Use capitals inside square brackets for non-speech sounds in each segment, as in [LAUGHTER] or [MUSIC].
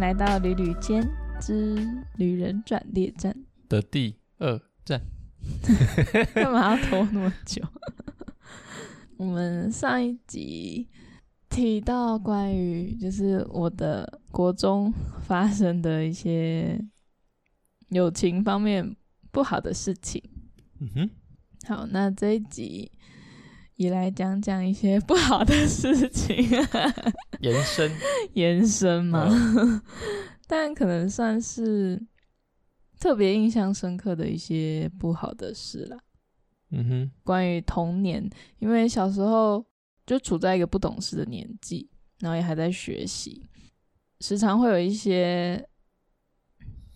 来到旅旅间之旅人转列站的第二站。[LAUGHS] [LAUGHS] 干嘛要拖那么久？我们上一集提到关于就是我的国中发生的一些友情方面不好的事情。嗯哼。好，那这一集也来讲讲一些不好的事情。延伸，[LAUGHS] 延伸嘛，嗯、[LAUGHS] 但可能算是特别印象深刻的一些不好的事啦。嗯哼，关于童年，因为小时候就处在一个不懂事的年纪，然后也还在学习，时常会有一些。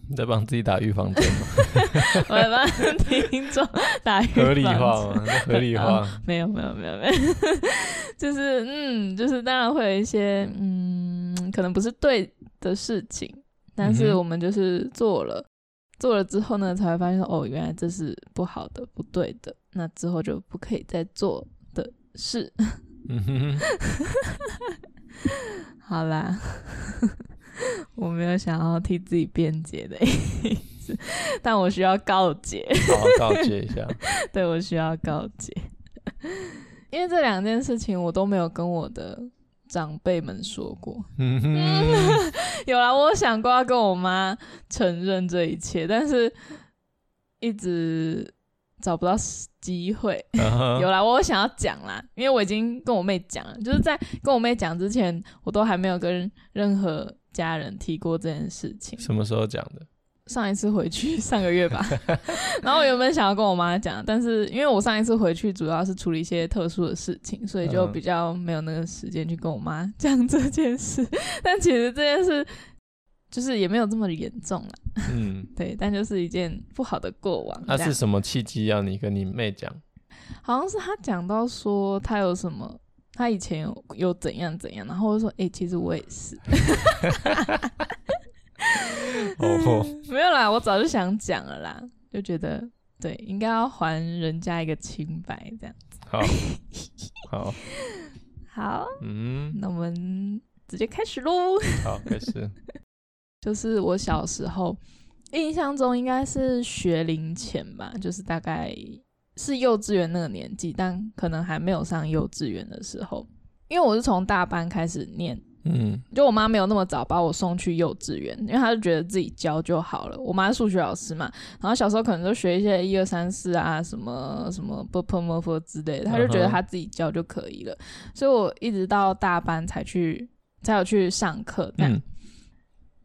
你在帮自己打预防针吗？[LAUGHS] 我在帮听众打预防针。合理化吗？[LAUGHS] 合理化？没有没有没有没有，[LAUGHS] 就是嗯，就是当然会有一些嗯，可能不是对的事情，但是我们就是做了，嗯、做了之后呢，才会发现说哦，原来这是不好的、不对的，那之后就不可以再做的事。嗯哼，好啦。[LAUGHS] 我没有想要替自己辩解的意思，但我需要告诫。好好告诫一下。[LAUGHS] 对，我需要告诫，因为这两件事情我都没有跟我的长辈们说过。嗯哼，[LAUGHS] 有啦，我想过要跟我妈承认这一切，但是一直找不到机会。Uh huh. 有啦，我想要讲啦，因为我已经跟我妹讲了，就是在跟我妹讲之前，我都还没有跟任何。家人提过这件事情，什么时候讲的？上一次回去上个月吧。[LAUGHS] 然后我原本想要跟我妈讲，但是因为我上一次回去主要是处理一些特殊的事情，所以就比较没有那个时间去跟我妈讲这件事。[LAUGHS] 但其实这件事就是也没有这么严重了。嗯，[LAUGHS] 对，但就是一件不好的过往。那是什么契机要你跟你妹讲？好像是她讲到说她有什么。他以前有有怎样怎样，然后我就说：“哎、欸，其实我也是。” [LAUGHS] 哦，没有啦，我早就想讲了啦，就觉得对，应该要还人家一个清白，这样子。好，[LAUGHS] 好，好，嗯，那我们直接开始喽。好，开始。[LAUGHS] 就是我小时候印象中应该是学龄前吧，就是大概。是幼稚园那个年纪，但可能还没有上幼稚园的时候，因为我是从大班开始念，嗯，就我妈没有那么早把我送去幼稚园，因为她就觉得自己教就好了。我妈是数学老师嘛，然后小时候可能就学一些一二三四啊，什么什么 b p m f 之类的，她就觉得她自己教就可以了。所以我一直到大班才去，才有去上课。但、嗯、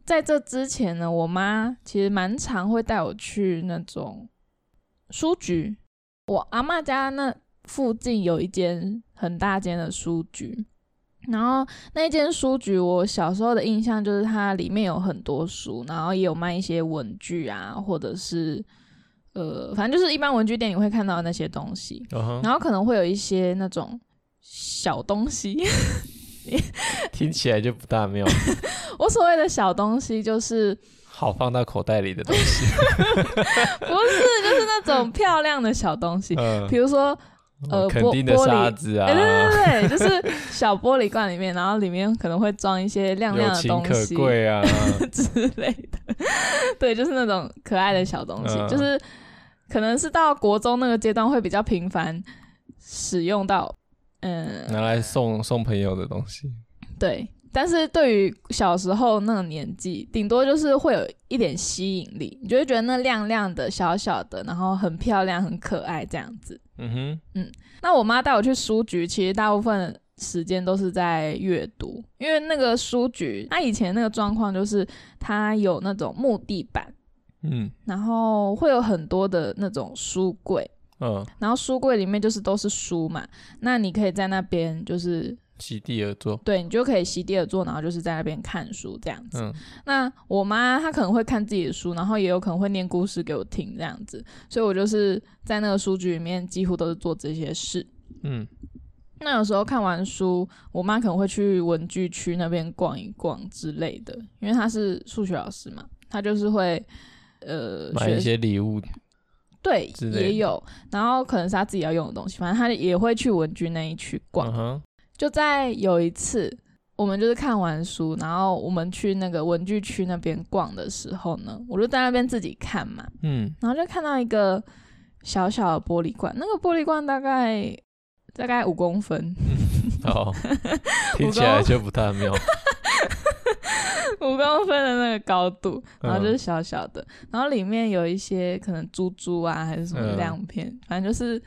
在这之前呢，我妈其实蛮常会带我去那种书局。我阿嬷家那附近有一间很大间的书局，然后那间书局我小时候的印象就是它里面有很多书，然后也有卖一些文具啊，或者是呃，反正就是一般文具店你会看到的那些东西，uh huh. 然后可能会有一些那种小东西，听起来就不大妙。[LAUGHS] 我所谓的小东西就是。好放到口袋里的东西，[LAUGHS] 不是，就是那种漂亮的小东西，比如说呃，肯定的沙子啊，对对对，就是小玻璃罐里面，然后里面可能会装一些亮亮的东西，可贵啊。[LAUGHS] 之类的，对，就是那种可爱的小东西，就是可能是到国中那个阶段会比较频繁使用到，嗯，拿来送送朋友的东西，对。但是对于小时候那个年纪，顶多就是会有一点吸引力，你就会觉得那亮亮的、小小的，然后很漂亮、很可爱这样子。嗯哼，嗯。那我妈带我去书局，其实大部分时间都是在阅读，因为那个书局，它以前那个状况就是它有那种木地板，嗯，然后会有很多的那种书柜，嗯，然后书柜里面就是都是书嘛，那你可以在那边就是。席地而坐，对，你就可以席地而坐，然后就是在那边看书这样子。嗯、那我妈她可能会看自己的书，然后也有可能会念故事给我听这样子，所以我就是在那个书局里面几乎都是做这些事。嗯，那有时候看完书，我妈可能会去文具区那边逛一逛之类的，因为她是数学老师嘛，她就是会呃买一些礼物，对，也有，然后可能是她自己要用的东西，反正她也会去文具那一区逛。嗯就在有一次，我们就是看完书，然后我们去那个文具区那边逛的时候呢，我就在那边自己看嘛，嗯，然后就看到一个小小的玻璃罐，那个玻璃罐大概大概五公分，哦，[LAUGHS] 听起来就不太妙，五公分。的那个高度，然后就是小小的，嗯、然后里面有一些可能珠珠啊，还是什么亮片，嗯、反正就是。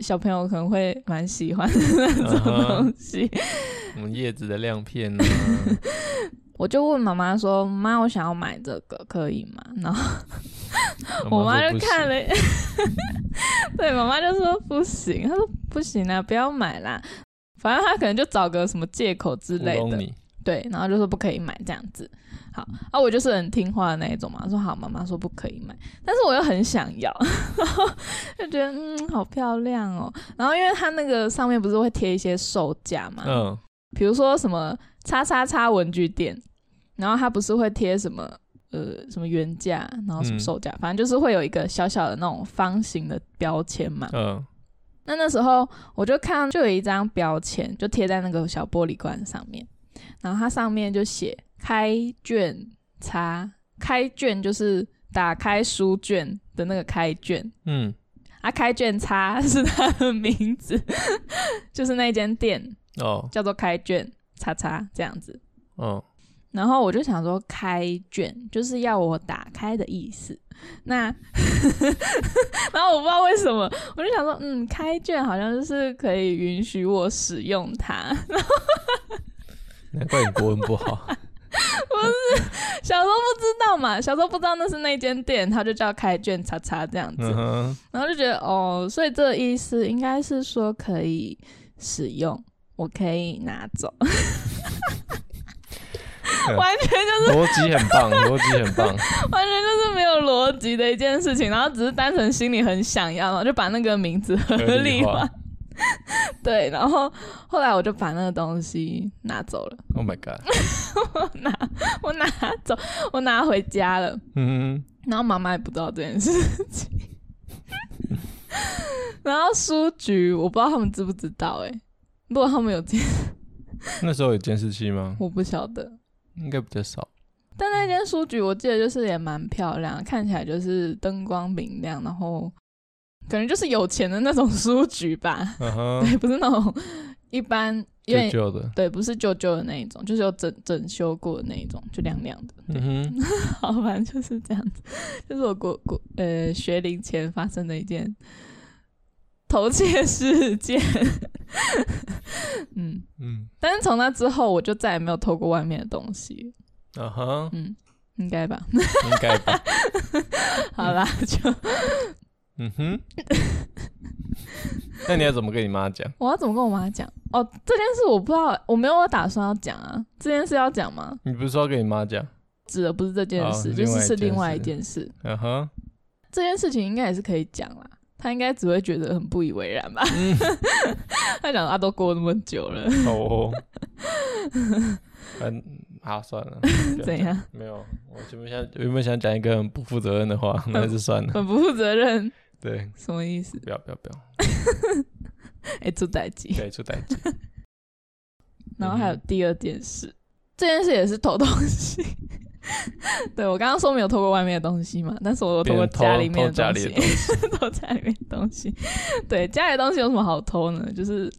小朋友可能会蛮喜欢的那种东西，[LAUGHS] 我们叶子的亮片呢？[LAUGHS] 我就问妈妈说：“妈，我想要买这个，可以吗？”然后我妈就看了，[LAUGHS] 对，妈妈就说不行，她说不行啊，不要买啦，反正她可能就找个什么借口之类的，对，然后就说不可以买这样子。好，啊，我就是很听话的那一种嘛，说好，妈妈说不可以买，但是我又很想要，然 [LAUGHS] 后就觉得嗯，好漂亮哦。然后因为它那个上面不是会贴一些售价嘛，嗯，比如说什么叉叉叉文具店，然后它不是会贴什么呃什么原价，然后什么售价，嗯、反正就是会有一个小小的那种方形的标签嘛，嗯，那那时候我就看就有一张标签，就贴在那个小玻璃罐上面，然后它上面就写。开卷叉，开卷就是打开书卷的那个开卷，嗯，啊，开卷叉是它的名字，[LAUGHS] 就是那间店哦，叫做开卷叉叉这样子，哦，然后我就想说，开卷就是要我打开的意思，那，[LAUGHS] 然后我不知道为什么，我就想说，嗯，开卷好像就是可以允许我使用它，[LAUGHS] 难怪你国文不好。[LAUGHS] 不是小时候不知道嘛，小时候不知道那是那间店，他就叫开卷叉叉这样子，嗯、然后就觉得哦，所以这个意思应该是说可以使用，我可以拿走，[LAUGHS] 完全就是逻辑很棒，逻辑很棒，[LAUGHS] 完全就是没有逻辑的一件事情，然后只是单纯心里很想要，然后就把那个名字合理化。[LAUGHS] 对，然后后来我就把那个东西拿走了。Oh my god！[LAUGHS] 我拿我拿走，我拿回家了。嗯哼，然后妈妈也不知道这件事情。然后书局，我不知道他们知不知道哎。如果他们有监，[LAUGHS] 那时候有监视器吗？我不晓得，应该比较少。但那间书局，我记得就是也蛮漂亮，看起来就是灯光明亮，然后。可能就是有钱的那种书局吧，uh [LAUGHS] huh. 对，不是那种一般，因为旧旧的，对，不是旧旧的那一种，就是有整整修过的那一种，就亮亮的。嗯哼，[LAUGHS] 好，反正就是这样子，就是我国国呃学龄前发生的一件 [LAUGHS] 偷窃事件。嗯嗯，但是从那之后，我就再也没有偷过外面的东西。啊哈、uh，huh. 嗯，应该吧，应该吧。好啦，就。嗯哼，[LAUGHS] 那你要怎么跟你妈讲？我要怎么跟我妈讲？哦，这件事我不知道，我没有打算要讲啊。这件事要讲吗？你不是说要跟你妈讲？指的不是这件事，哦、就是是另外一件事。嗯哼，这件事情应该也是可以讲啦。他应该只会觉得很不以为然吧？[LAUGHS] 嗯、他讲他都过那么久了。哦。[LAUGHS] 嗯，好，算了。怎样？没有，我原本想原本想讲一个很不负责任的话，那还是算了。很不负责任。对，什么意思？不要不要不要！[LAUGHS] 哎、欸，出代志，对，出代志。[LAUGHS] 然后还有第二件事，嗯、这件事也是偷东西。[LAUGHS] 对，我刚刚说没有偷过外面的东西嘛，但是我有偷过家里面的东西，偷家里面的东西。对，家里的东西有什么好偷呢？就是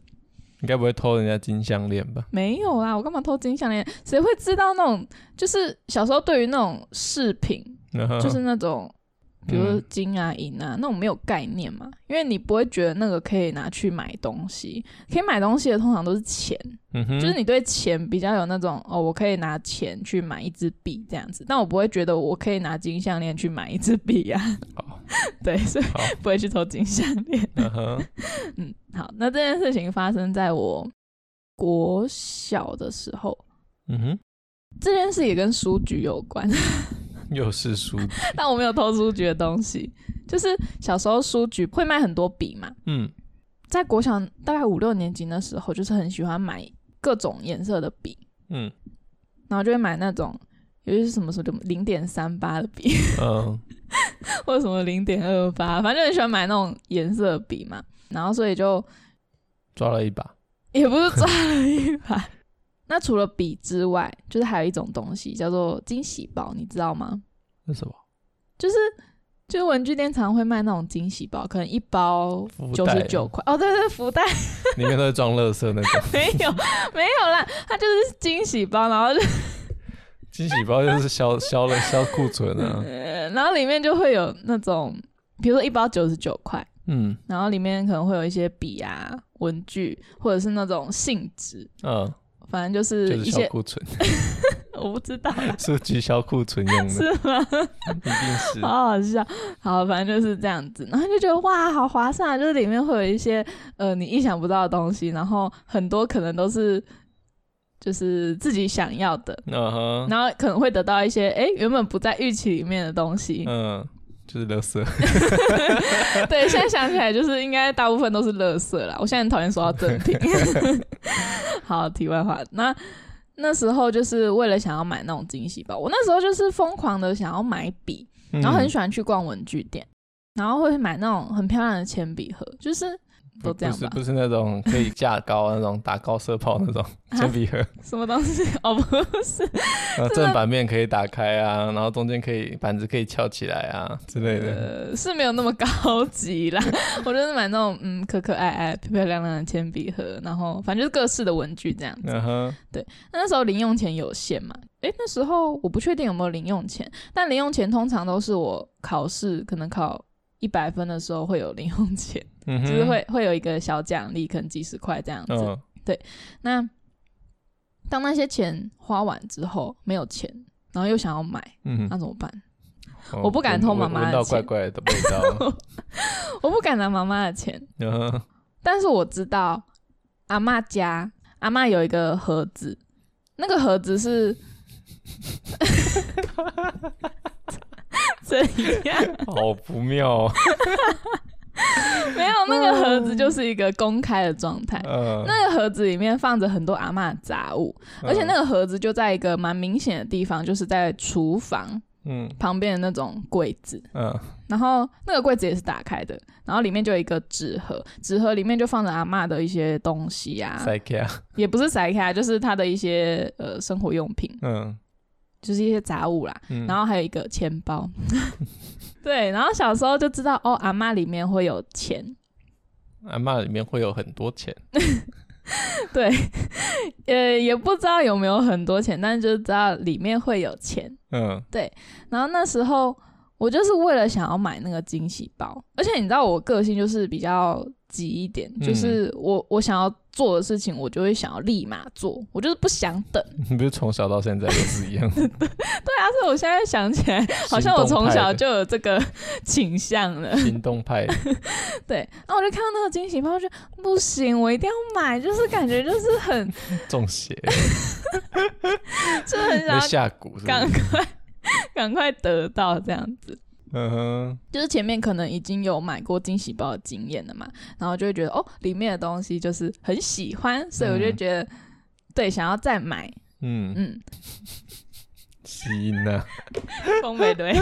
你该不会偷人家金项链吧？没有啦，我干嘛偷金项链？谁会知道那种？就是小时候对于那种饰品，就是那种。比如金啊银啊那种没有概念嘛，因为你不会觉得那个可以拿去买东西，可以买东西的通常都是钱，嗯哼，就是你对钱比较有那种哦，我可以拿钱去买一支笔这样子，但我不会觉得我可以拿金项链去买一支笔呀，好，对，所以不会去偷金项链，嗯哼，嗯，好，那这件事情发生在我国小的时候，嗯哼，这件事也跟书局有关。[LAUGHS] 又是书局，但我没有偷书局的东西。就是小时候书局会卖很多笔嘛，嗯，在国小大概五六年级的时候，就是很喜欢买各种颜色的笔，嗯，然后就会买那种，尤其是什么时候就零点三八的笔，嗯，[LAUGHS] 或者什么零点二八，反正就很喜欢买那种颜色的笔嘛。然后所以就抓了一把，也不是抓了一把。那除了笔之外，就是还有一种东西叫做惊喜包，你知道吗？那什么？就是就是文具店常常会卖那种惊喜包，可能一包九十九块。哦，对对，福袋 [LAUGHS] 里面都是装乐色那种。[LAUGHS] 没有没有啦，它就是惊喜包，然后就 [LAUGHS] 惊喜包就是消消了消库存啊。然后里面就会有那种，比如说一包九十九块。嗯，然后里面可能会有一些笔啊、文具，或者是那种信纸，嗯，反正就是一些库存。[LAUGHS] 我不知道，是集销库存用的，是吗？[LAUGHS] 一定是，[LAUGHS] 好好笑。好，反正就是这样子，然后就觉得哇，好划算啊！就是里面会有一些呃你意想不到的东西，然后很多可能都是就是自己想要的，嗯哼，然后可能会得到一些哎原本不在预期里面的东西，嗯。就是垃圾，[LAUGHS] 对，现在想起来就是应该大部分都是垃圾啦。我现在很讨厌说到正品。[LAUGHS] 好，题外话，那那时候就是为了想要买那种惊喜包，我那时候就是疯狂的想要买笔，然后很喜欢去逛文具店，然后会买那种很漂亮的铅笔盒，就是。都这样吧，不是不是那种可以架高那种打高射炮那种 [LAUGHS] 铅笔盒，什么东西？[LAUGHS] 哦，不是，[LAUGHS] 然后正反面可以打开啊，然后中间可以板子可以翘起来啊之类的，呃，是没有那么高级啦。我就是买那种嗯可可爱爱、漂漂亮亮的铅笔盒，然后反正就是各式的文具这样子。对，那那时候零用钱有限嘛？诶，那时候我不确定有没有零用钱，但零用钱通常都是我考试可能考一百分的时候会有零用钱。[LAUGHS] 嗯、就是会会有一个小奖励，可能几十块这样子。哦、对，那当那些钱花完之后没有钱，然后又想要买，嗯、那怎么办？哦、我不敢偷妈妈的钱，怪怪的味道。[LAUGHS] 我不敢拿妈妈的钱。[LAUGHS] 哦、但是我知道阿妈家阿妈有一个盒子，那个盒子是 [LAUGHS] 怎样？好不妙、哦。[LAUGHS] 没有，那个盒子就是一个公开的状态。嗯、那个盒子里面放着很多阿嬷的杂物，嗯、而且那个盒子就在一个蛮明显的地方，就是在厨房旁边的那种柜子。嗯、然后那个柜子也是打开的，然后里面就有一个纸盒，纸盒里面就放着阿嬷的一些东西啊，也不是塞卡，就是她的一些呃生活用品，嗯、就是一些杂物啦。嗯、然后还有一个钱包。[LAUGHS] 对，然后小时候就知道哦，阿妈里面会有钱，阿妈里面会有很多钱。[LAUGHS] 对，[LAUGHS] 呃，也不知道有没有很多钱，但是就知道里面会有钱。嗯，对。然后那时候我就是为了想要买那个惊喜包，而且你知道我个性就是比较急一点，就是我、嗯、我想要做的事情，我就会想要立马做，我就是不想等。你 [LAUGHS] 不是从小到现在都是一样的？[LAUGHS] 对啊，所以我现在想起来，好像我从小就有这个 [LAUGHS] 倾向了。行动派。对，然后我就看到那个惊喜包，我就不行，我一定要买，就是感觉就是很中邪，就是很想下蛊，赶快赶快得到这样子。嗯哼，就是前面可能已经有买过惊喜包的经验了嘛，然后就会觉得哦，里面的东西就是很喜欢，所以我就觉得、嗯、对，想要再买。嗯。嗯，行啊，风美对。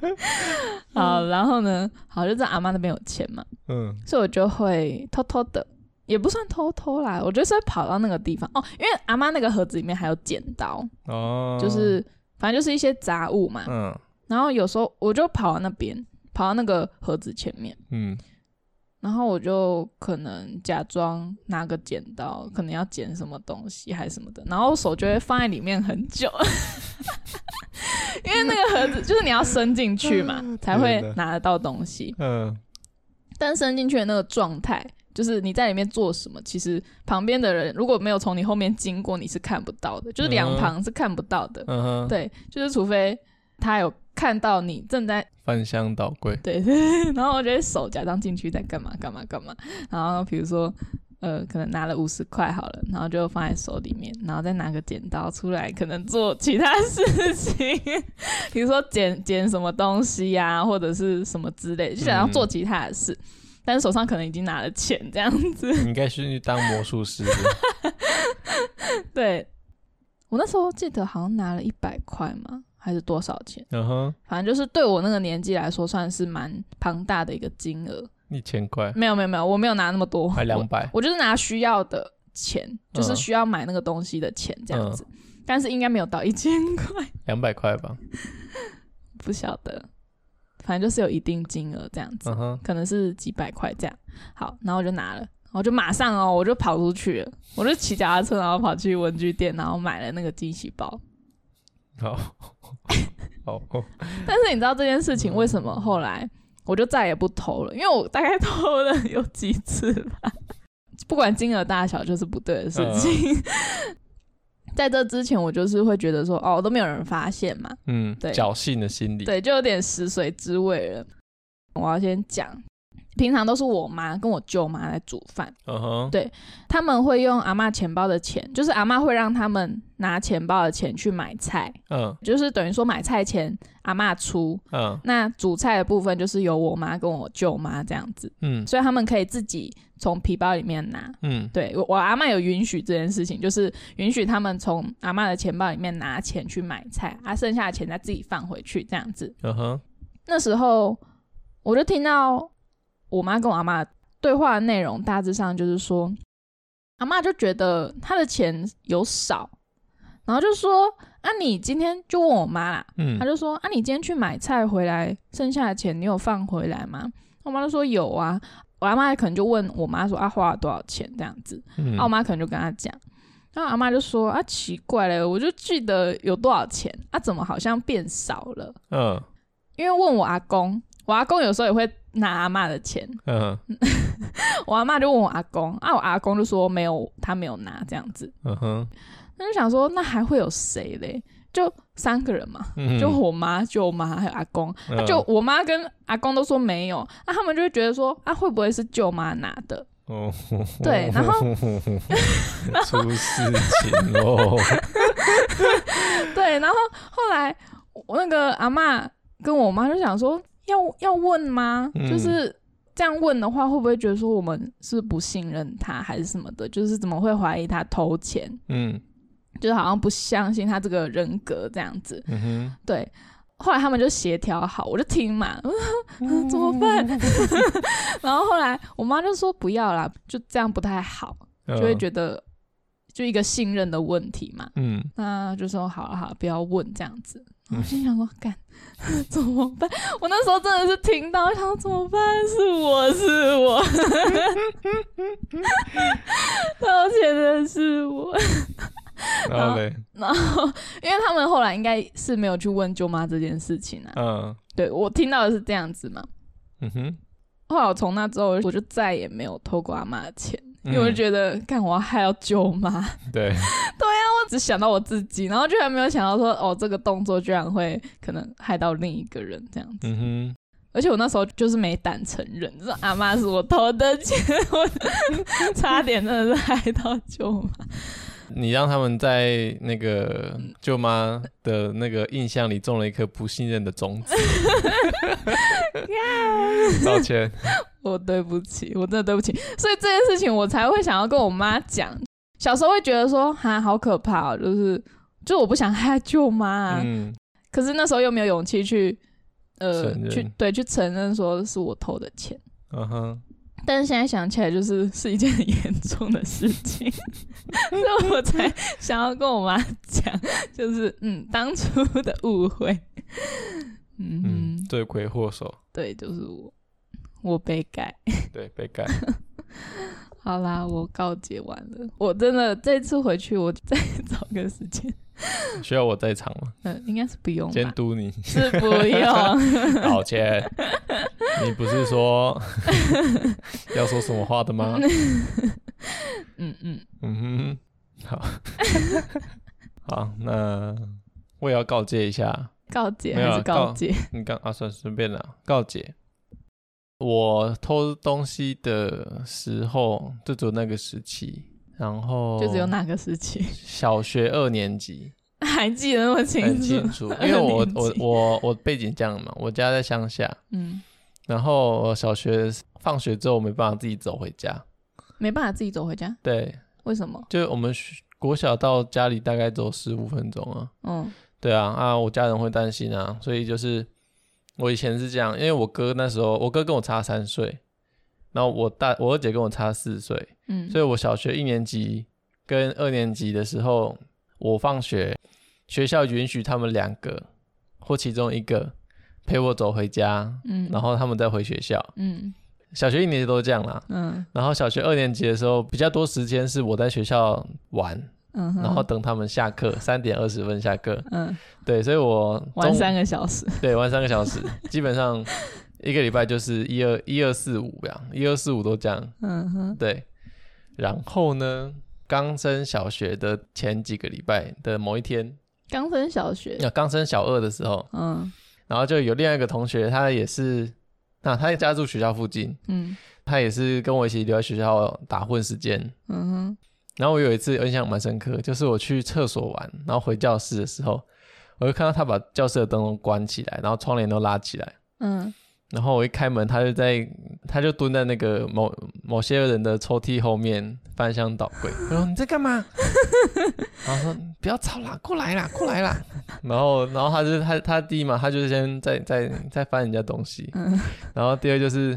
[LAUGHS] 好，然后呢，好，就在阿妈那边有钱嘛，嗯，所以我就会偷偷的，也不算偷偷啦，我就是会跑到那个地方。哦，因为阿妈那个盒子里面还有剪刀哦，就是反正就是一些杂物嘛，嗯。然后有时候我就跑到那边，跑到那个盒子前面，嗯，然后我就可能假装拿个剪刀，可能要剪什么东西还是什么的，然后手就会放在里面很久，[LAUGHS] 因为那个盒子就是你要伸进去嘛，才会拿得到东西，嗯，但伸进去的那个状态，就是你在里面做什么，其实旁边的人如果没有从你后面经过，你是看不到的，就是两旁是看不到的，嗯，对，就是除非他有。看到你正在翻箱倒柜，对对，[LAUGHS] 然后我觉得手假装进去在干嘛干嘛干嘛，然后比如说呃，可能拿了五十块好了，然后就放在手里面，然后再拿个剪刀出来，可能做其他事情，比如说剪剪什么东西呀、啊，或者是什么之类，就想要做其他的事，嗯、但是手上可能已经拿了钱这样子。你应该是去当魔术师。对，我那时候记得好像拿了一百块嘛。还是多少钱？嗯哼，反正就是对我那个年纪来说，算是蛮庞大的一个金额。一千块？没有没有没有，我没有拿那么多，还两百。我就是拿需要的钱，就是需要买那个东西的钱这样子，嗯、但是应该没有到一千块，两百块吧，[LAUGHS] 不晓得，反正就是有一定金额这样子，嗯、可能是几百块这样。好，然后我就拿了，我就马上哦，我就跑出去了，我就骑脚踏车，然后跑去文具店，然后买了那个惊喜包。[LAUGHS] 好，好，但是你知道这件事情为什么后来我就再也不偷了？因为我大概偷了有几次吧。[LAUGHS] 不管金额大小，就是不对的事情。嗯、[LAUGHS] 在这之前，我就是会觉得说，哦，都没有人发现嘛。嗯，对，侥幸的心理，对，就有点食髓知味了。我要先讲，平常都是我妈跟我舅妈来煮饭。嗯哼，对，他们会用阿妈钱包的钱，就是阿妈会让他们拿钱包的钱去买菜。嗯，就是等于说买菜钱阿妈出。嗯，那煮菜的部分就是由我妈跟我舅妈这样子。嗯，所以他们可以自己。从皮包里面拿，嗯，对，我我阿妈有允许这件事情，就是允许他们从阿妈的钱包里面拿钱去买菜，啊，剩下的钱再自己放回去这样子。嗯哼，那时候我就听到我妈跟我阿妈对话的内容，大致上就是说，阿妈就觉得她的钱有少，然后就说啊，你今天就问我妈啦，嗯，她就说啊，你今天去买菜回来，剩下的钱你有放回来吗？我妈就说有啊。我阿妈可能就问我妈说啊，花了多少钱这样子，嗯、啊我妈可能就跟她讲，然后阿妈就说啊，奇怪嘞，我就记得有多少钱？啊，怎么好像变少了？嗯，因为问我阿公，我阿公有时候也会拿阿妈的钱，嗯，[LAUGHS] 我阿妈就问我阿公，啊我阿公就说没有，他没有拿这样子，嗯哼，那就想说那还会有谁嘞？就三个人嘛，嗯、就我妈、舅妈还有阿公。嗯啊、就我妈跟阿公都说没有，那、啊、他们就会觉得说，啊，会不会是舅妈拿的？哦，对，然后 [LAUGHS] 出事情喽。[LAUGHS] 对，然后后来我那个阿妈跟我妈就想说，要要问吗？嗯、就是这样问的话，会不会觉得说我们是不信任他，还是什么的？就是怎么会怀疑他偷钱？嗯。就是好像不相信他这个人格这样子，嗯、哼对。后来他们就协调好，我就听嘛，[LAUGHS] 怎么办？[LAUGHS] 然后后来我妈就说不要啦，就这样不太好，就会觉得就一个信任的问题嘛。嗯，那就说好了好了，不要问这样子。我心想说，干怎么办？我那时候真的是听到，想说怎么办？是我是我，偷钱的是我。然后嘞，然后因为他们后来应该是没有去问舅妈这件事情啊。嗯，对，我听到的是这样子嘛。嗯哼。后来我从那之后，我就再也没有偷过阿妈的钱，嗯、因为我就觉得，干我要害到舅妈。[LAUGHS] 对。对啊，我只想到我自己，然后居然没有想到说，哦，这个动作居然会可能害到另一个人这样子。嗯哼。而且我那时候就是没胆承认，说阿妈是我偷的钱，我差点真的是害到舅妈。你让他们在那个舅妈的那个印象里种了一颗不信任的种子。[LAUGHS] 道 [LAUGHS] 歉，我对不起，我真的对不起。所以这件事情我才会想要跟我妈讲。小时候会觉得说，哈，好可怕哦，就是，就我不想 [LAUGHS] 害舅妈啊。嗯。可是那时候又没有勇气去，呃，去对去承认说是我偷的钱。嗯哼。但是现在想起来，就是是一件很严重的事情，[LAUGHS] 所以我才想要跟我妈讲，就是嗯，当初的误会，嗯，嗯，罪魁祸首，对，就是我，我被盖，[LAUGHS] 对，被盖。[LAUGHS] 好啦，我告解完了，我真的这次回去，我再 [LAUGHS] 找个时间。需要我在场吗？嗯，应该是不用。监督你是不用。抱歉，你不是说要说什么话的吗？嗯嗯嗯哼，好，好，那我也要告诫一下，告诫还是告诫？你刚啊，算随便了，告诫。我偷东西的时候，就只有那个时期。然后就只有哪个时期？小学二年级，还记得那么清楚？很清楚，因为我我我我背景这样嘛，我家在乡下，嗯，然后我小学放学之后没办法自己走回家，没办法自己走回家，对，为什么？就我们国小到家里大概走十五分钟啊，嗯，对啊，啊，我家人会担心啊，所以就是我以前是这样，因为我哥那时候，我哥跟我差三岁。然后我大我二姐跟我差四岁，嗯，所以我小学一年级跟二年级的时候，我放学，学校允许他们两个或其中一个陪我走回家，嗯，然后他们再回学校，嗯，小学一年级都是这样啦，嗯，然后小学二年级的时候比较多时间是我在学校玩，嗯，然后等他们下课，三点二十分下课，嗯，对，所以我玩三个小时，对，玩三个小时，基本上。一个礼拜就是一二一二四五这样，一二四五都这样。嗯哼，对。然后呢，刚升小学的前几个礼拜的某一天，刚升小学，啊刚升小二的时候，嗯，然后就有另外一个同学，他也是，那他也家住学校附近，嗯，他也是跟我一起留在学校打混时间，嗯哼。然后我有一次印象蛮深刻，就是我去厕所玩，然后回教室的时候，我就看到他把教室的灯都关起来，然后窗帘都拉起来，嗯。然后我一开门，他就在，他就蹲在那个某某些人的抽屉后面翻箱倒柜。我说：“你在干嘛？”然后说：“不要吵啦，过来啦，过来啦。”然后，然后他就他他第一嘛，他就先在在在翻人家东西。然后第二就是，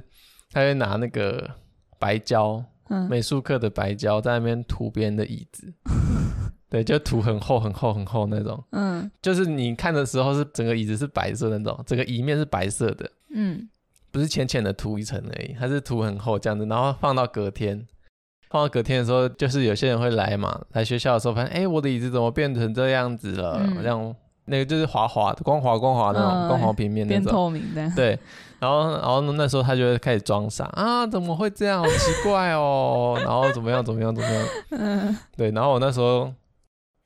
他就拿那个白胶，美术课的白胶，在那边涂别人的椅子。[LAUGHS] 对，就涂很厚很厚很厚那种。嗯，就是你看的时候是整个椅子是白色的那种，整个椅面是白色的。嗯，不是浅浅的涂一层而已，它是涂很厚这样子，然后放到隔天，放到隔天的时候，就是有些人会来嘛，来学校的时候发现，哎、欸，我的椅子怎么变成这样子了？嗯、这样那个就是滑滑的，光滑光滑那种、嗯、光滑平面那种，变透明的。对，然后然后那时候他就会开始装傻啊，怎么会这样？好奇怪哦，然后怎么样怎么样怎么样？嗯，对，然后我那时候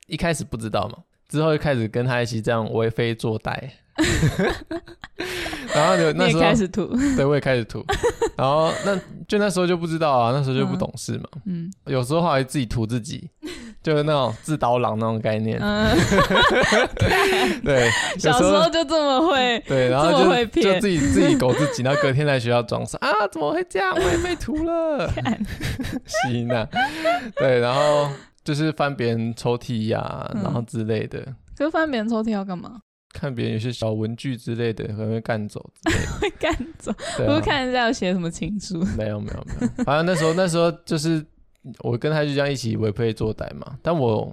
一开始不知道嘛，之后就开始跟他一起这样为非作歹。[LAUGHS] 然后就那时候开始涂，对，我也开始吐。[LAUGHS] 然后那就那时候就不知道啊，那时候就不懂事嘛。嗯，有时候还自己吐自己，[LAUGHS] 就是那种自导狼那种概念。嗯，[LAUGHS] 对，小时候就这么会，对，然后就就自己自己狗自己，然后隔天来学校装傻啊，怎么会这样？我也被涂了。行啊，对，然后就是翻别人抽屉呀，然后之类的。可是翻别人抽屉要干嘛？看别人有些小文具之类的，可能会干走之类的。[LAUGHS] 会干走，不是、啊、看人家有写什么情书。没有没有没有，好像那时候那时候就是我跟他就这样一起为非作歹嘛，但我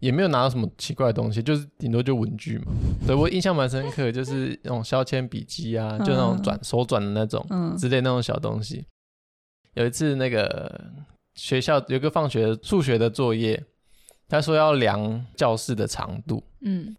也没有拿到什么奇怪的东西，就是顶多就文具嘛。对，我印象蛮深刻，就是那种削铅笔机啊，就那种转手转的那种之类那种小东西。嗯、有一次那个学校有个放学数学的作业，他说要量教室的长度。嗯。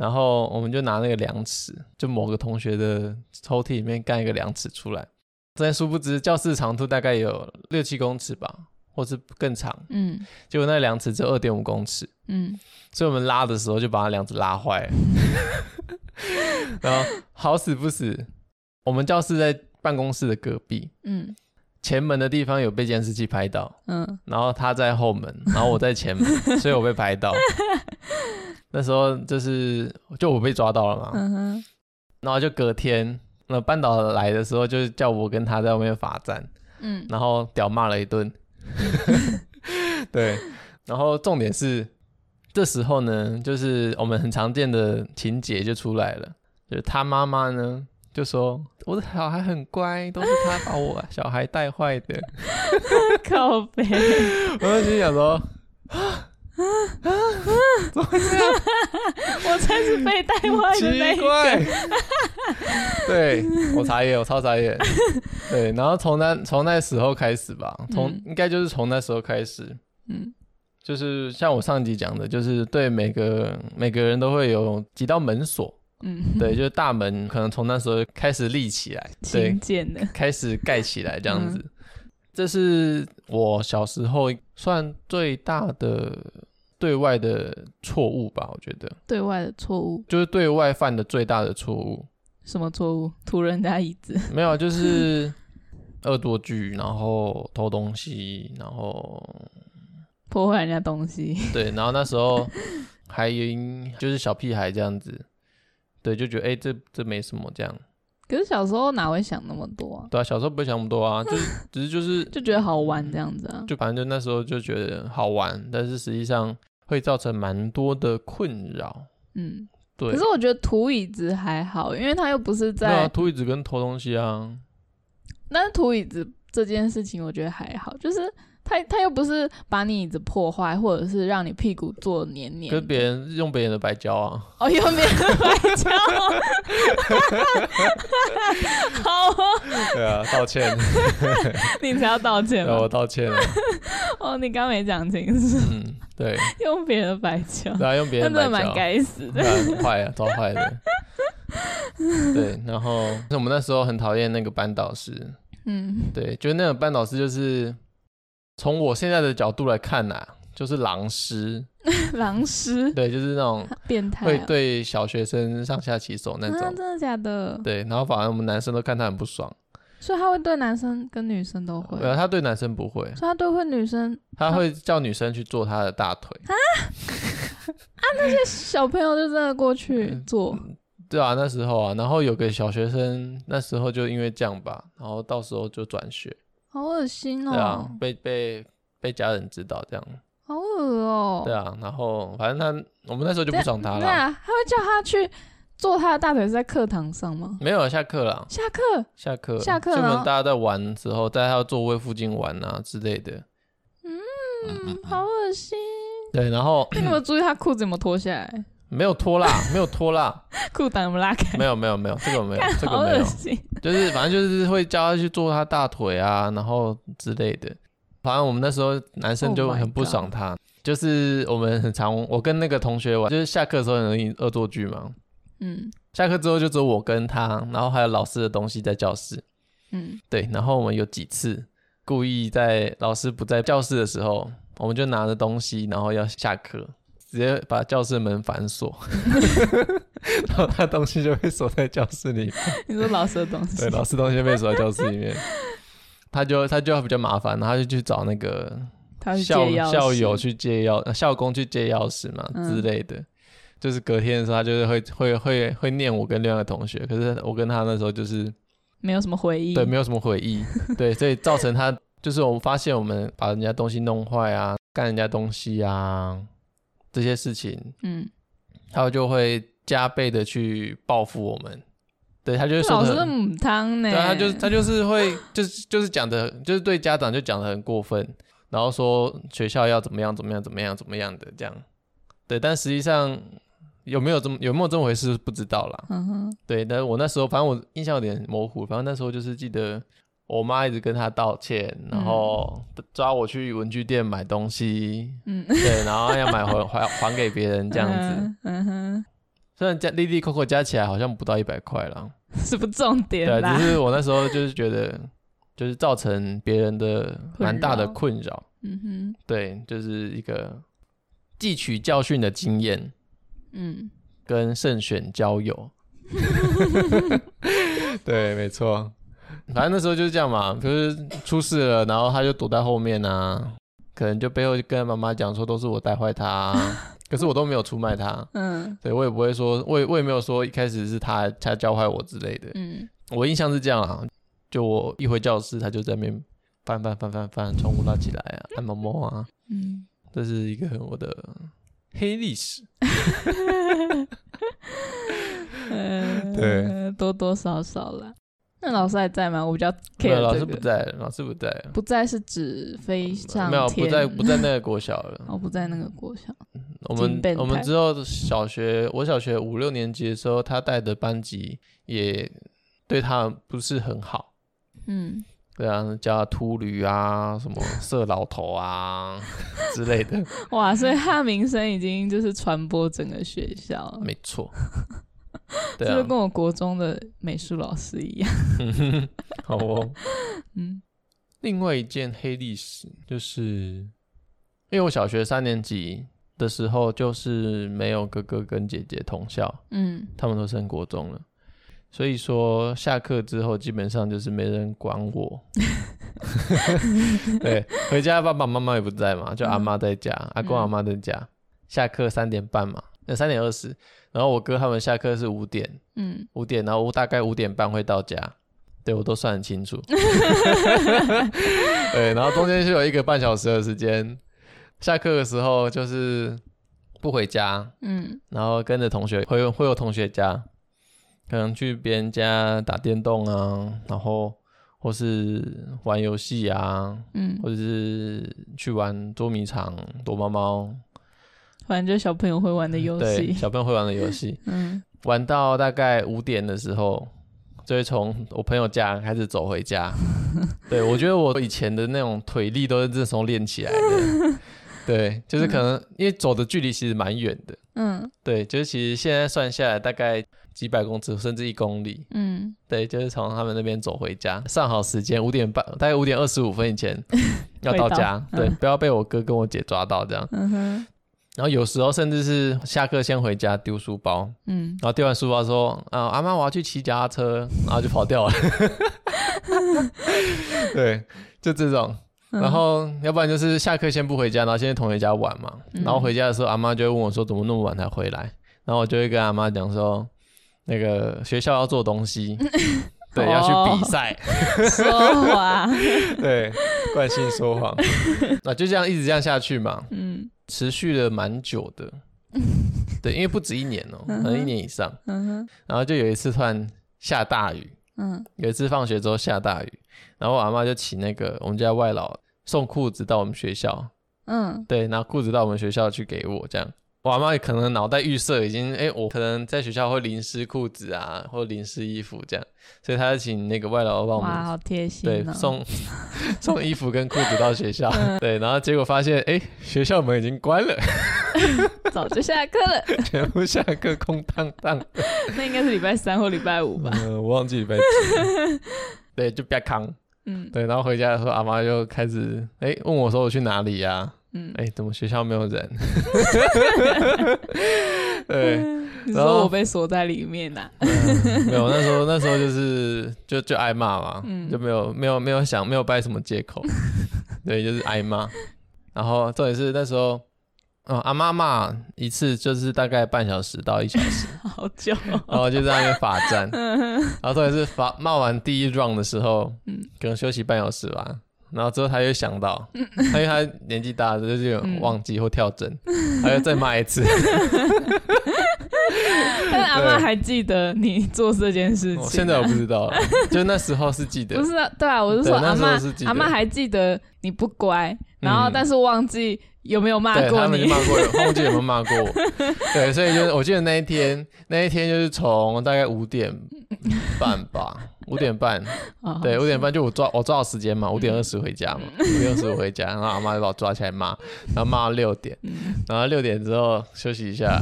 然后我们就拿那个量尺，就某个同学的抽屉里面干一个量尺出来。但殊不知教室长度大概有六七公尺吧，或是更长。嗯。结果那个量尺只有二点五公尺。嗯。所以我们拉的时候就把那量尺拉坏了。[LAUGHS] 然后好死不死，我们教室在办公室的隔壁。嗯。前门的地方有被监视器拍到。嗯。然后他在后门，然后我在前门，[LAUGHS] 所以我被拍到。那时候就是就我被抓到了嘛，嗯、哼然后就隔天那班导来的时候，就叫我跟他在外面罚站，嗯，然后屌骂了一顿，[LAUGHS] 对，然后重点是这时候呢，就是我们很常见的情节就出来了，就是他妈妈呢就说我的小孩很乖，都是他把我 [LAUGHS] 小孩带坏的，[LAUGHS] 靠北，[LAUGHS] 我就心想说。啊啊啊！怎么会这样？我才是被带坏的那一个。奇怪。对，我傻眼，我超傻眼。对，然后从那从那时候开始吧，从、嗯、应该就是从那时候开始，嗯，就是像我上集讲的，就是对每个每个人都会有几道门锁，嗯，对，就是大门可能从那时候开始立起来，对，开始盖起来这样子。嗯、这是我小时候算最大的。对外的错误吧，我觉得。对外的错误就是对外犯的最大的错误。什么错误？涂人家椅子？[LAUGHS] 没有，就是恶作剧，然后偷东西，然后破坏人家东西。[LAUGHS] 对，然后那时候还就是小屁孩这样子，对，就觉得哎，这这没什么这样。可是小时候哪会想那么多啊？对啊，小时候不会想那么多啊，就是 [LAUGHS] 只是就是就觉得好玩这样子啊。就反正就那时候就觉得好玩，但是实际上。会造成蛮多的困扰，嗯，对。可是我觉得涂椅子还好，因为它又不是在涂椅子跟偷东西啊。但是涂椅子这件事情，我觉得还好，就是他他又不是把你椅子破坏，或者是让你屁股坐黏黏。跟别人用别人的白胶啊。哦，用别人的白胶。[LAUGHS] 好啊。对啊，道歉。[LAUGHS] 你才要道歉吗？我道歉了。哦，你刚没讲清楚。嗯，对。用别人的白胶。对啊，用别人的白胶。真的蛮该死的。坏啊，超坏的。对，然后我们那时候很讨厌那个班导师。嗯，对，就那个班导师就是。从我现在的角度来看呐、啊，就是狼师，[LAUGHS] 狼师，对，就是那种变态，会对小学生上下其手那种，真的假的？对，然后反而我们男生都看他很不爽，所以他会对男生跟女生都会，没有，他对男生不会，所以他对会女生，他会叫女生去做他的大腿。啊？啊！那些小朋友就真的过去做，对啊，那时候啊，然后有个小学生那时候就因为这样吧，然后到时候就转学。好恶心哦！对啊，被被被家人知道这样，好恶哦。对啊，然后反正他我们那时候就不爽他了。对啊，他会叫他去坐他的大腿是在课堂上吗？没有，下课了。下课？下课？下课？就我们大家在玩的时候，在他座位附近玩啊之类的。嗯，好恶心。对，然后 [COUGHS] 你有没有注意他裤子有没有脱下来？没有拖拉，[LAUGHS] 没有拖拉，裤裆有没有拉开？没有，没有，没有，这个没有，这个没有，就是反正就是会叫他去做他大腿啊，然后之类的。反正我们那时候男生就很不爽他，就是我们很常，我跟那个同学玩，就是下课的时候很容易恶作剧嘛。嗯，下课之后就只有我跟他，然后还有老师的东西在教室。嗯，对，然后我们有几次故意在老师不在教室的时候，我们就拿着东西，然后要下课。直接把教室门反锁，[LAUGHS] 然后他东西就被锁在教室里面。你说老师的东西？对，老师东西被锁在教室里面。他就他就比较麻烦，然后他就去找那个校校友去借钥，校工去借钥匙嘛、嗯、之类的。就是隔天的时候，他就是会会会会念我跟另外一个同学，可是我跟他那时候就是没有什么回忆，对，没有什么回忆，[LAUGHS] 对，所以造成他就是我们发现我们把人家东西弄坏啊，干人家东西啊。这些事情，嗯，他就会加倍的去报复我们，对，他就是老师母汤呢，对，他就他就是会 [LAUGHS] 就是就是讲的，就是对家长就讲的很过分，然后说学校要怎么样怎么样怎么样怎么样的这样，对，但实际上有没有这么有没有这么回事不知道啦，嗯哼，对，但是我那时候反正我印象有点模糊，反正那时候就是记得。我妈一直跟她道歉，然后抓我去文具店买东西，嗯，对，然后要买回还 [LAUGHS] 还给别人这样子，嗯哼，虽然加利利扣扣加起来好像不到一百块了，是不重点啦，对，只是。我那时候就是觉得，就是造成别人的蛮大的困扰，嗯哼，对，就是一个汲取教训的经验，嗯，跟慎选交友，[LAUGHS] 对，没错。[LAUGHS] 反正那时候就是这样嘛，就是出事了，然后他就躲在后面啊，可能就背后就跟妈妈讲说都是我带坏他，啊，[LAUGHS] 可是我都没有出卖他，嗯，对，我也不会说，我也我也没有说一开始是他他教坏我之类的，嗯，我印象是这样啊，就我一回教室，他就在那边翻翻翻翻翻，窗户拉起来啊，按摩摸啊，嗯，这是一个我的黑历史，嗯，[LAUGHS] 对，多多少少啦。那老师还在吗？我比较老师不在，老师不在。不在是指飞上天？没有，不在，不在那个国小了。[LAUGHS] 哦，不在那个国小。我们我们之后小学，我小学五六年级的时候，他带的班级也对他不是很好。嗯，对啊，叫他秃驴啊，什么 [LAUGHS] 色老头啊之类的。哇，所以他的名声已经就是传播整个学校。没错。[LAUGHS] 就跟我国中的美术老师一样。[LAUGHS] 好哦，[LAUGHS] 嗯。另外一件黑历史就是，因为我小学三年级的时候，就是没有哥哥跟姐姐同校，嗯，他们都升国中了，所以说下课之后基本上就是没人管我。对，回家爸爸妈妈也不在嘛，就阿妈在家，嗯、阿公阿妈在家。下课三点半嘛，那三点二十。然后我哥他们下课是五点，嗯，五点，然后我大概五点半会到家，对，我都算很清楚。[LAUGHS] [LAUGHS] 对，然后中间是有一个半小时的时间，下课的时候就是不回家，嗯，然后跟着同学会会有同学家，可能去别人家打电动啊，然后或是玩游戏啊，嗯，或者是去玩捉迷藏、躲猫猫，反正就小朋友会玩的游戏，对，小朋友会玩的游戏，[LAUGHS] 嗯，玩到大概五点的时候，就会从我朋友家开始走回家。[LAUGHS] 对，我觉得我以前的那种腿力都是这时候练起来的。[LAUGHS] 对，就是可能因为走的距离其实蛮远的，嗯，对，就是其实现在算下来大概几百公尺甚至一公里，嗯，对，就是从他们那边走回家，上好时间五点半，大概五点二十五分以前要到家，到对，嗯、不要被我哥跟我姐抓到这样。嗯哼。然后有时候甚至是下课先回家丢书包，嗯，然后丢完书包说啊阿妈我要去骑脚踏车，然后就跑掉了。[LAUGHS] 对，就这种。然后，要不然就是下课先不回家，然后先去同学家玩嘛。然后回家的时候，阿妈就会问我说：“怎么那么晚才回来？”然后我就会跟阿妈讲说：“那个学校要做东西，[LAUGHS] 对，要去比赛。”说谎，[LAUGHS] 对，惯性说谎。那就这样一直这样下去嘛，嗯，持续了蛮久的，[LAUGHS] 对，因为不止一年哦，可能一年以上。然后就有一次突然下大雨，嗯，有一次放学之后下大雨。然后我阿妈就请那个我们家外老送裤子到我们学校，嗯，对，拿裤子到我们学校去给我，这样。我阿妈可能脑袋预设已经，哎，我可能在学校会淋湿裤子啊，或淋湿衣服这样，所以她就请那个外劳帮我们，哇，好贴心，对，送送衣服跟裤子到学校，对，然后结果发现，哎，学校门已经关了，[LAUGHS] 早就下课了，[LAUGHS] 全部下课空荡荡。那应该是礼拜三或礼拜五吧？嗯，我忘记礼拜几。[LAUGHS] 对，就别扛。嗯，对，然后回家的时候，阿妈就开始哎问我说我去哪里呀、啊？嗯，哎，怎么学校没有人？[LAUGHS] 对，[LAUGHS] 然后我被锁在里面呐、啊嗯？没有，那时候那时候就是就就挨骂嘛，嗯、就没有没有没有想没有掰什么借口，对，就是挨骂。然后重点是那时候。哦，阿妈骂一次就是大概半小时到一小时，[LAUGHS] 好久、哦。然后就在那边罚站，然后重点是罚骂完第一 round 的时候，嗯，可能休息半小时吧。然后之后他又想到，嗯、他因为他年纪大了，就有忘记或跳针，他又再骂一次。[LAUGHS] 但是阿妈还记得你做这件事情、啊。现在我不知道了，就那时候是记得。不是，对啊，我是说阿妈，阿妈还记得你不乖，然后但是忘记。有没有骂过你？对，他们就骂过我，忘记有没有骂过我。[LAUGHS] 对，所以就是我记得那一天，那一天就是从大概五点半吧，[LAUGHS] 五点半，对，五点半就我抓我抓好时间嘛，五点二十回家嘛，五点二十回家，然后阿妈就把我抓起来骂，然后骂到六点，然后六点之后休息一下，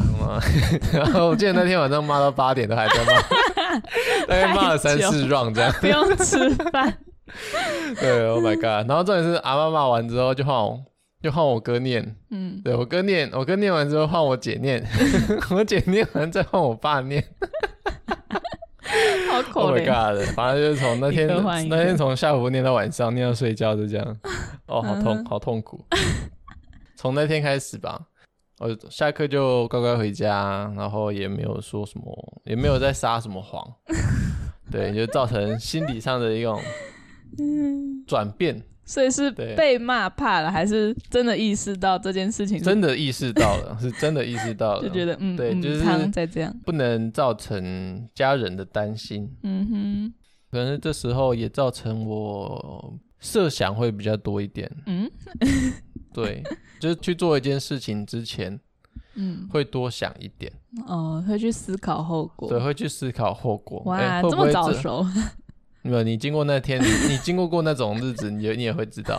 然后我记得那天晚上骂到八点都还在骂，[LAUGHS] 大概骂了三四 round 这样，不用吃饭。对，Oh my god！然后重点是阿妈骂完之后就换我。就换我哥念，嗯，对我哥念，我哥念完之后换我姐念，[LAUGHS] 我姐念完再换我爸念，[LAUGHS] 好可怜。Oh god！反正就是从那天那天从下午念到晚上，念到睡觉就这样，哦，好痛，好痛苦。从那天开始吧，我下课就乖乖回家，然后也没有说什么，也没有再撒什么谎，[LAUGHS] 对，就造成心理上的一种转变。所以是被骂怕了，还是真的意识到这件事情？真的意识到了，[LAUGHS] 是真的意识到了，就觉得嗯，对，就是再这样，不能造成家人的担心。嗯哼，可能这时候也造成我设想会比较多一点。嗯，[LAUGHS] 对，就是去做一件事情之前，嗯，会多想一点。哦，会去思考后果。对，会去思考后果。哇，欸、会会这么早熟。没有，你经过那天，[LAUGHS] 你经过过那种日子，你就你也会知道，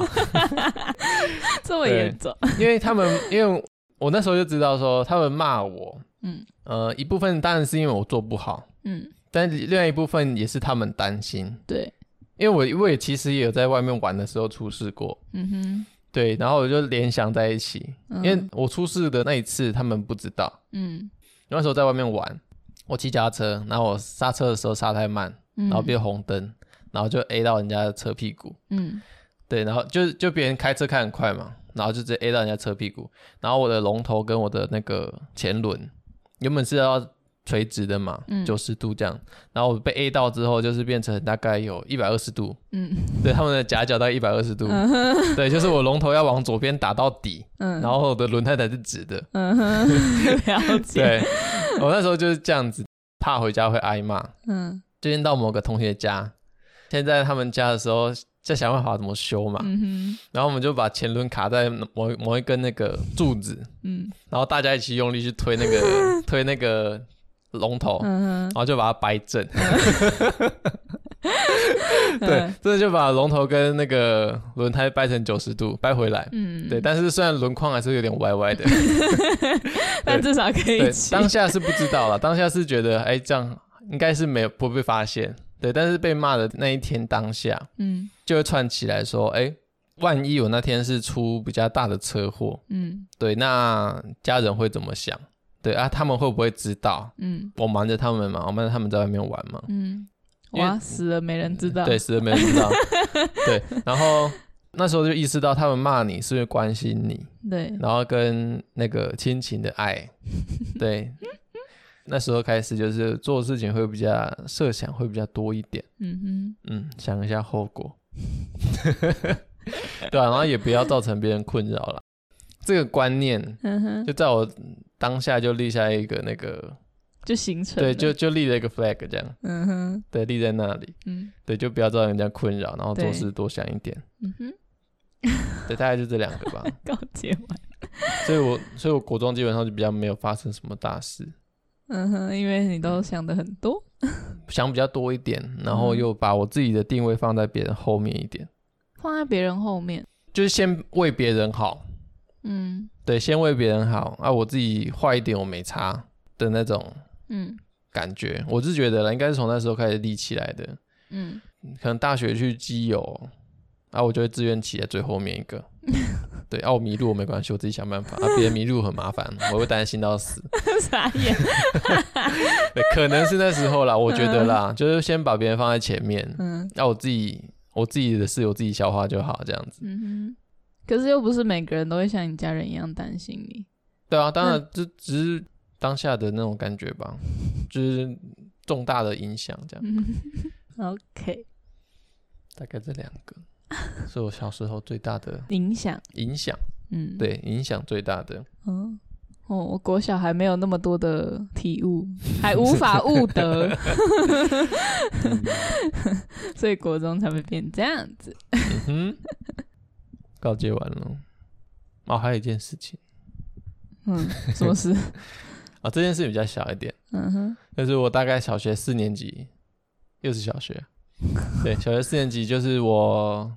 [LAUGHS] 这么严重。因为他们，因为我那时候就知道说，他们骂我，嗯，呃，一部分当然是因为我做不好，嗯，但另外一部分也是他们担心，对，因为我我也其实也有在外面玩的时候出事过，嗯哼，对，然后我就联想在一起，因为我出事的那一次他们不知道，嗯，那时候在外面玩，我骑脚踏车，然后我刹车的时候刹太慢。然后变红灯，然后就 A 到人家的车屁股。嗯，对，然后就就别人开车开很快嘛，然后就直接 A 到人家车屁股。然后我的龙头跟我的那个前轮原本是要垂直的嘛，九十度这样。然后我被 A 到之后，就是变成大概有一百二十度。嗯，对，他们的夹角大概一百二十度。对，就是我龙头要往左边打到底。嗯，然后我的轮胎才是直的。嗯哼，[LAUGHS] 了解。对，我那时候就是这样子，怕回家会挨骂。嗯。最近到某个同学家，现在他们家的时候，在想办法怎么修嘛。嗯。然后我们就把前轮卡在某某一根那个柱子，嗯，然后大家一起用力去推那个 [LAUGHS] 推那个龙头，然后就把它掰正。[LAUGHS] 嗯对，这就把龙头跟那个轮胎掰成九十度，掰回来。嗯，对，但是虽然轮框还是有点歪歪的，[LAUGHS] 但至少可以。对，当下是不知道了，当下是觉得，哎，这样应该是没有不会被发现。对，但是被骂的那一天当下，嗯，就会串起来说，哎，万一我那天是出比较大的车祸，嗯，对，那家人会怎么想？对啊，他们会不会知道？嗯，我瞒着他们嘛，我瞒着他们在外面玩嘛，嗯。哇，死了没人知道。对，死了没人知道。[LAUGHS] 对，然后那时候就意识到，他们骂你是因为关心你。对。然后跟那个亲情的爱。对。那时候开始就是做事情会比较设想会比较多一点。嗯哼。嗯，想一下后果。[LAUGHS] 对啊，然后也不要造成别人困扰了。这个观念，嗯就在我当下就立下一个那个。就形成对，就就立了一个 flag 这样，嗯哼，对，立在那里，嗯，对，就不要造成人家困扰，然后做事多想一点，嗯哼，[LAUGHS] 对，大概就这两个吧。[LAUGHS] 告诫完，所以我所以我国中基本上就比较没有发生什么大事，嗯哼，因为你都想的很多，[LAUGHS] 想比较多一点，然后又把我自己的定位放在别人后面一点，放在别人后面，就是先为别人好，嗯，对，先为别人好，啊，我自己坏一点我没差的那种。嗯，感觉。我是觉得了，应该是从那时候开始立起来的。嗯，可能大学去基友，啊，我就会自愿骑在最后面一个。[LAUGHS] 对，啊，我迷路我没关系，我自己想办法。啊，别人迷路很麻烦，我会担心到死。[LAUGHS] 傻眼。[LAUGHS] 对，可能是那时候啦，我觉得啦，嗯、就是先把别人放在前面。嗯，那、啊、我自己，我自己的事我自己消化就好，这样子。嗯哼。可是又不是每个人都会像你家人一样担心你。对啊，当然，这只是。当下的那种感觉吧，就是重大的影响这样。嗯 OK，大概这两个 [LAUGHS] 是我小时候最大的影响。影响，嗯，对，影响最大的。嗯，哦，我国小还没有那么多的体悟，还无法悟得，[LAUGHS] 所以国中才会变这样子。嗯哼，告诫完了。哦，还有一件事情。嗯，什么事？啊，[LAUGHS] 这件事比较小一点，嗯哼，就是我大概小学四年级，又是小学，[LAUGHS] 对，小学四年级就是我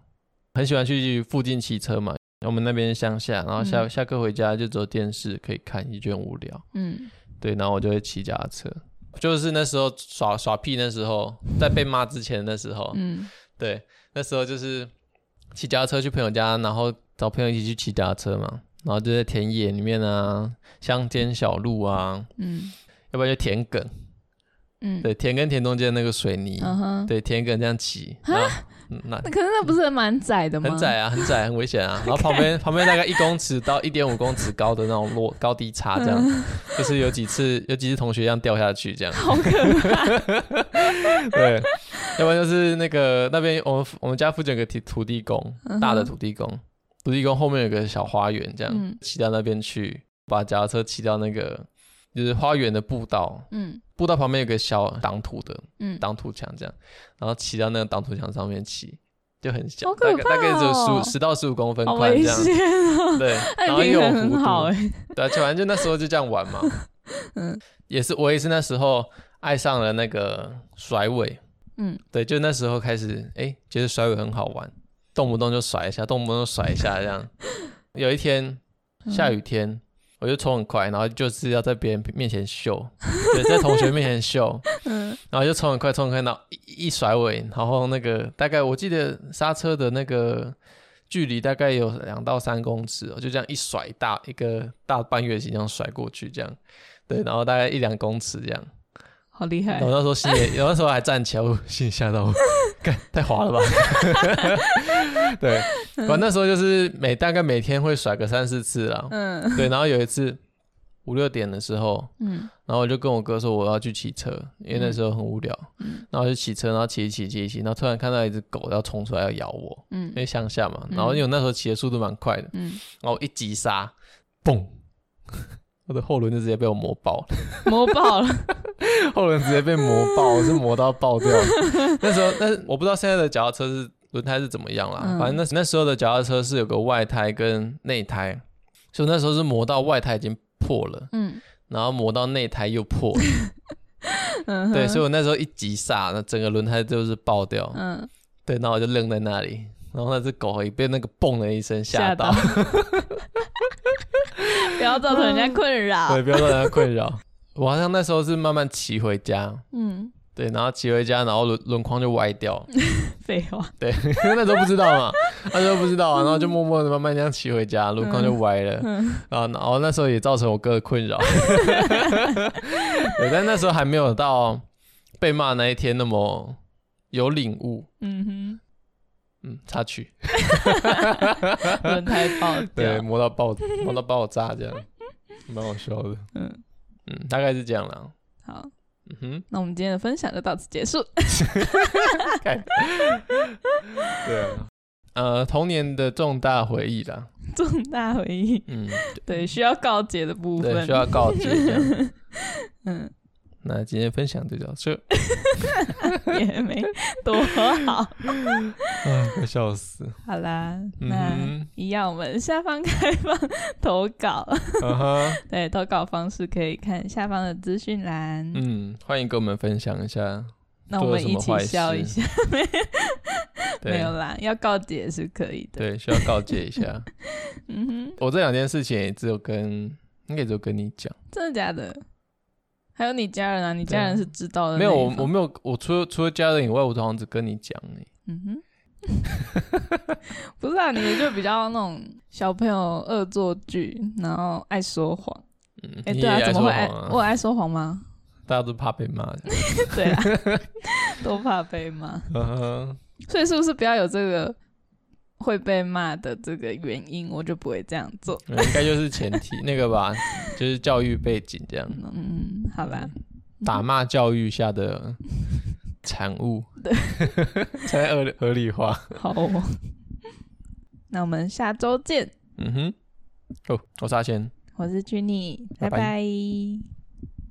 很喜欢去附近骑车嘛，我们那边乡下，然后下、嗯、下课回家就只有电视可以看，也觉得无聊，嗯，对，然后我就会骑脚踏车，就是那时候耍耍屁，那时候在被骂之前那时候，嗯，对，那时候就是骑脚踏车去朋友家，然后找朋友一起去骑脚踏车嘛。然后就在田野里面啊，乡间小路啊，嗯，要不然就田埂，嗯，对，田跟田中间那个水泥，对，田埂这样骑，啊，那那可是那不是蛮窄的吗？很窄啊，很窄，很危险啊。[LAUGHS] 然后旁边旁边大概一公尺到一点五公尺高的那种落高低差，这样，就是有几次有几次同学这样掉下去，这样，好可怕。[LAUGHS] 对，要不然就是那个那边我们我们家附近有个土土地公，大的土地公。土地公后面有个小花园，这样骑到那边去，把脚踏车骑到那个就是花园的步道，嗯，步道旁边有个小挡土的，嗯，挡土墙这样，然后骑到那个挡土墙上面骑，就很小，大概大概只有十五十到十五公分宽这样，对，[LAUGHS] 然后又有弧度，对，反正就那时候就这样玩嘛，[LAUGHS] 嗯，也是我也是那时候爱上了那个甩尾，嗯，对，就那时候开始，哎，觉得甩尾很好玩。动不动就甩一下，动不动就甩一下，这样。有一天下雨天，嗯、我就冲很快，然后就是要在别人面前秀，对，在同学面前秀，[LAUGHS] 嗯，然后就冲很快，冲很快，然后一,一甩尾，然后那个大概我记得刹车的那个距离大概有两到三公尺，就这样一甩大一个大半月形这样甩过去，这样，对，然后大概一两公尺这样。好厉害！我那时候心里，有那时候还站起来，我心里吓到我，[LAUGHS] 干太滑了吧？[LAUGHS] 对，我那时候就是每大概每天会甩个三四次啦。嗯，对，然后有一次五六点的时候，嗯，然后我就跟我哥说我要去骑车，因为那时候很无聊，嗯，然后就骑车，然后骑一骑骑一骑，然后突然看到一只狗要冲出来要咬我，嗯，因为乡下嘛，然后因为我那时候骑的速度蛮快的，嗯，然后一急刹，嘣，[LAUGHS] 我的后轮就直接被我磨爆了，磨爆了。[LAUGHS] 后轮直接被磨爆，是磨到爆掉。那时候，但是我不知道现在的脚踏车是轮胎是怎么样啦。嗯、反正那那时候的脚踏车是有个外胎跟内胎，所以那时候是磨到外胎已经破了，嗯，然后磨到内胎又破了，[LAUGHS] 嗯，对，所以我那时候一急刹，那整个轮胎就是爆掉，嗯，对，然后我就愣在那里，然后那只狗也被那个嘣的一声吓到。[LAUGHS] 不要造成人家困扰。[LAUGHS] 对，不要造成人家困扰。我好像那时候是慢慢骑回家，嗯，对，然后骑回家，然后轮轮框就歪掉。[LAUGHS] 废话。对，因 [LAUGHS] 为那时候不知道嘛，那时候不知道啊，然后就默默的慢慢这样骑回家，轮框就歪了。嗯。然后，然后那时候也造成我哥的困扰。[LAUGHS] 对，但那时候还没有到被骂那一天那么有领悟。嗯哼。嗯，插曲，轮胎爆，对，磨到爆，磨到爆炸，这样，蛮好笑的。嗯嗯，大概是这样啦。好，嗯哼，那我们今天的分享就到此结束。[LAUGHS] 对啊，呃，童年的重大回忆啦，重大回忆，嗯，对，需要告解的部分，需要告解，[LAUGHS] 嗯。那今天分享就到这，[LAUGHS] 也没多好，[LAUGHS] 快笑死。好啦，那一样，我们下方开放投稿，[LAUGHS] 对，投稿方式可以看下方的资讯栏。嗯，欢迎跟我们分享一下，那我们一起笑一下。没有啦，要告解是可以的。对，需要告解一下。嗯哼，我这两件事情也只有跟，应该只有跟你讲。真的假的？还有你家人啊，你家人是知道的。没有，我我没有，我除了除了家人以外，我好像只跟你讲哎。嗯哼，不是啊，你们就比较那种小朋友恶作剧，然后爱说谎。哎，对啊，怎么会爱？我爱说谎吗？大家都怕被骂。[LAUGHS] 对啊，[LAUGHS] 都怕被骂。[LAUGHS] 所以是不是不要有这个？会被骂的这个原因，我就不会这样做。应该就是前提 [LAUGHS] 那个吧，就是教育背景这样。嗯，好吧。打骂教育下的产物，对，才合合理化。[LAUGHS] 好，那我们下周见。嗯哼，哦，我是阿贤，我是 Jenny，拜拜。